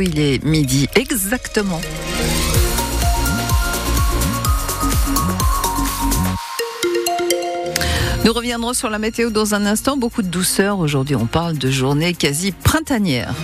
Il est midi exactement. Nous reviendrons sur la météo dans un instant. Beaucoup de douceur. Aujourd'hui, on parle de journée quasi printanière.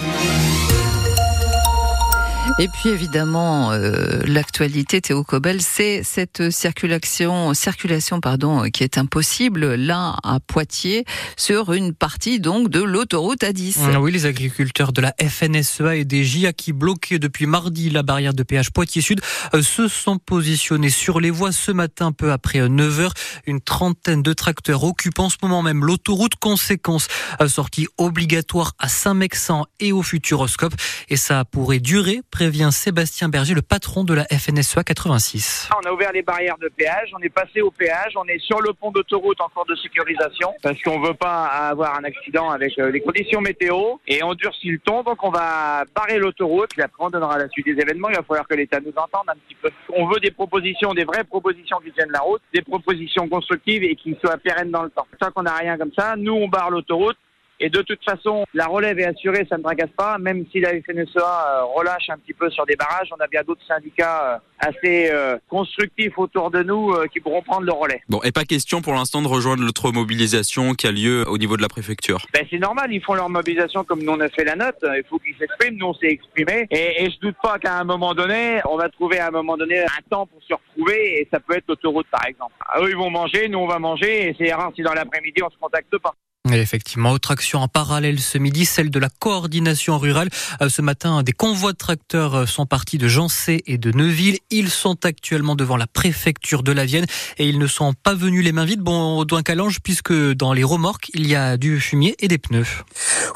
Et puis évidemment, euh, l'actualité, Théo Cobel, c'est cette circulation, circulation pardon, qui est impossible là à Poitiers sur une partie donc de l'autoroute A10. Ah oui, les agriculteurs de la FNSEA et des JA qui bloquaient depuis mardi la barrière de péage Poitiers Sud euh, se sont positionnés sur les voies ce matin peu après 9h. Euh, une trentaine de tracteurs occupent en ce moment même l'autoroute. Conséquence, sortie obligatoire à Saint-Mexan et au Futuroscope. Et ça pourrait durer vient Sébastien Berger, le patron de la FNSEA 86. On a ouvert les barrières de péage, on est passé au péage, on est sur le pont d'autoroute en cours de sécurisation parce qu'on veut pas avoir un accident avec euh, les conditions météo et on durcit le ton, donc on va barrer l'autoroute et après on donnera la suite des événements. Il va falloir que l'État nous entende un petit peu. On veut des propositions, des vraies propositions qui tiennent la route, des propositions constructives et qui soient pérennes dans le temps. Tant qu'on n'a rien comme ça, nous on barre l'autoroute et de toute façon, la relève est assurée, ça ne tracasse pas. Même si la FNSEA euh, relâche un petit peu sur des barrages, on a bien d'autres syndicats euh, assez euh, constructifs autour de nous qui pourront prendre le relais. Bon, et pas question pour l'instant de rejoindre l'autre mobilisation qui a lieu au niveau de la préfecture. Ben, c'est normal, ils font leur mobilisation comme nous on a fait la note. Il faut qu'ils s'expriment, nous on s'est exprimé. Et, et je doute pas qu'à un moment donné, on va trouver à un moment donné un temps pour se retrouver et ça peut être l'autoroute par exemple. Ah, eux ils vont manger, nous on va manger et c'est rare si dans l'après-midi on se contacte pas. Effectivement, autre action en parallèle ce midi, celle de la coordination rurale. Euh, ce matin, des convois de tracteurs euh, sont partis de Jancé et de Neuville. Ils sont actuellement devant la préfecture de la Vienne et ils ne sont pas venus les mains vides, bon, au calange, puisque dans les remorques, il y a du fumier et des pneus.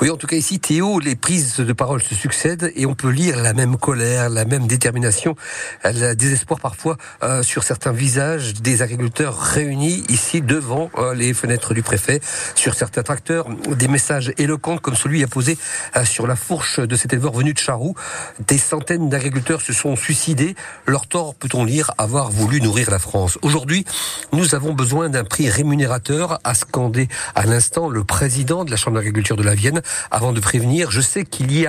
Oui, en tout cas ici, Théo, les prises de parole se succèdent et on peut lire la même colère, la même détermination, le désespoir parfois euh, sur certains visages des agriculteurs réunis ici devant les fenêtres du préfet, sur certains des messages éloquents comme celui apposé euh, sur la fourche de cet éleveur venu de Charroux. Des centaines d'agriculteurs se sont suicidés. Leur tort, peut-on lire, avoir voulu nourrir la France. Aujourd'hui, nous avons besoin d'un prix rémunérateur, a scandé à l'instant le président de la Chambre d'agriculture de la Vienne, avant de prévenir. Je sais qu'il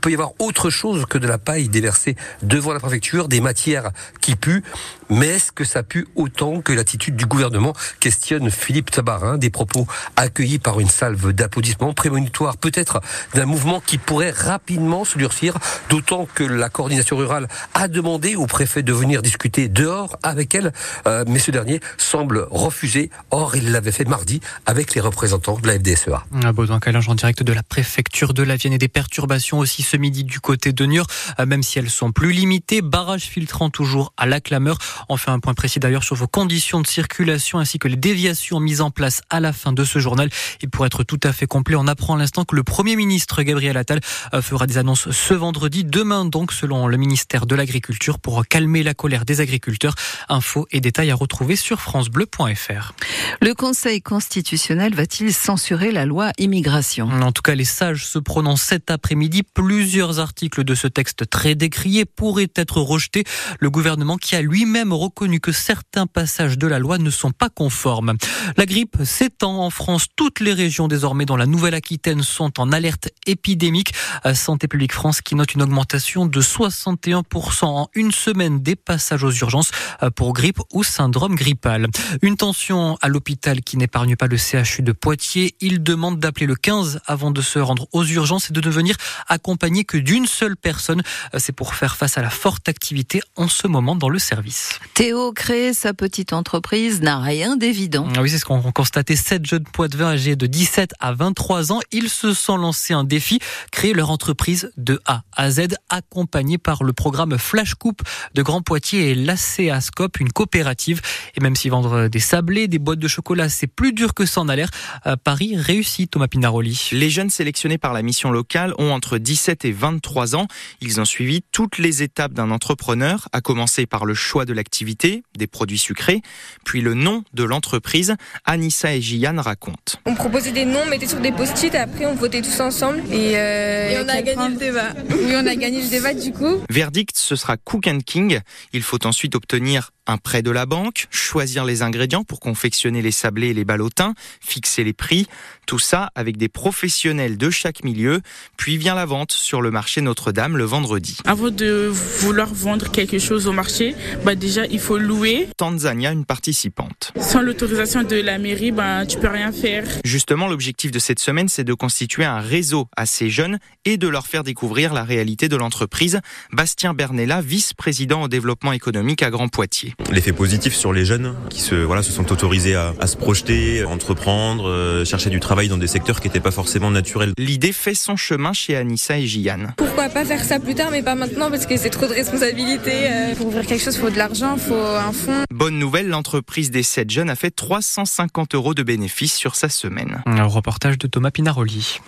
peut y avoir autre chose que de la paille déversée devant la préfecture, des matières qui puent. Mais est-ce que ça pue autant que l'attitude du gouvernement Questionne Philippe Tabarin, des propos accueillis par une salve d'applaudissements prémonitoires peut-être d'un mouvement qui pourrait rapidement se durcir, d'autant que la coordination rurale a demandé au préfet de venir discuter dehors avec elle, euh, mais ce dernier semble refuser. Or, il l'avait fait mardi avec les représentants de la FDSEA. Un besoin calinge en direct de la préfecture de la Vienne et des perturbations aussi ce midi du côté de Niort, euh, même si elles sont plus limitées. Barrage filtrant toujours à la clameur. On fait un point précis d'ailleurs sur vos conditions de circulation ainsi que les déviations mises en place à la fin de ce journal. Et pour être tout à fait complet, on apprend à l'instant que le Premier ministre Gabriel Attal euh, fera des annonces ce vendredi, demain donc, selon le ministère de l'Agriculture, pour calmer la colère des agriculteurs. Infos et détails à retrouver sur francebleu.fr. Le Conseil constitutionnel va-t-il censurer la loi immigration? En tout cas, les sages se prononcent cet après-midi. Plusieurs articles de ce texte très décrié pourraient être rejetés. Le gouvernement qui a lui-même reconnu que certains passages de la loi ne sont pas conformes. La grippe s'étend en France. Toutes les régions désormais dans la Nouvelle-Aquitaine sont en alerte épidémique. Santé publique France qui note une augmentation de 61% en une semaine des passages aux urgences pour grippe ou syndrome grippal. Une tension à l'hôpital qui n'épargne pas le CHU de Poitiers. Il demande d'appeler le 15 avant de se rendre aux urgences et de devenir accompagné que d'une seule personne. C'est pour faire face à la forte activité en ce moment dans le service. Théo, créer sa petite entreprise n'a rien d'évident. Ah oui, c'est ce qu'ont constaté sept jeunes poitevins âgés de 17 à 23 ans. Ils se sont lancés un défi, créer leur entreprise de A à Z, accompagnée par le programme Flash Coupe de Grand Poitiers et l'ACASCOP, une coopérative. Et même si vendre des sablés, des boîtes de chocolat, c'est plus dur que ça en a l'air, euh, Paris réussit, Thomas Pinaroli. Les jeunes sélectionnés par la mission locale ont entre 17 et 23 ans. Ils ont suivi toutes les étapes d'un entrepreneur, à commencer par le choix de l'activité, des produits sucrés, puis le nom de l'entreprise. Anissa et Gianne racontent. On proposait des noms, mettait sur des post-it, après on votait tous ensemble. Et, euh, on a gagné le débat. Oui, on a gagné le débat du coup. Verdict, ce sera Cook and King. Il faut ensuite obtenir un prêt de la banque, choisir les ingrédients pour confectionner les sablés et les ballotins, fixer les prix, tout ça avec des professionnels de chaque milieu, puis vient la vente sur le marché Notre-Dame le vendredi. Avant de vouloir vendre quelque chose au marché, bah déjà il faut louer. Tanzania, une participante. Sans l'autorisation de la mairie, bah tu peux rien faire. Justement, l'objectif de cette semaine, c'est de constituer un réseau à ces jeunes et de leur faire découvrir la réalité de l'entreprise. Bastien Bernella, vice-président au développement économique à Grand Poitiers. L'effet positif sur les jeunes qui se, voilà, se sont autorisés à, à se projeter, entreprendre, euh, chercher du travail dans des secteurs qui n'étaient pas forcément naturels. L'idée fait son chemin chez Anissa et Gianne. Pourquoi pas faire ça plus tard, mais pas maintenant, parce que c'est trop de responsabilités. euh. Pour ouvrir quelque chose, il faut de l'argent, il faut un fonds. Bonne nouvelle, l'entreprise des 7 jeunes a fait 350 euros de bénéfices sur sa semaine. Un reportage de Thomas Pinaroli.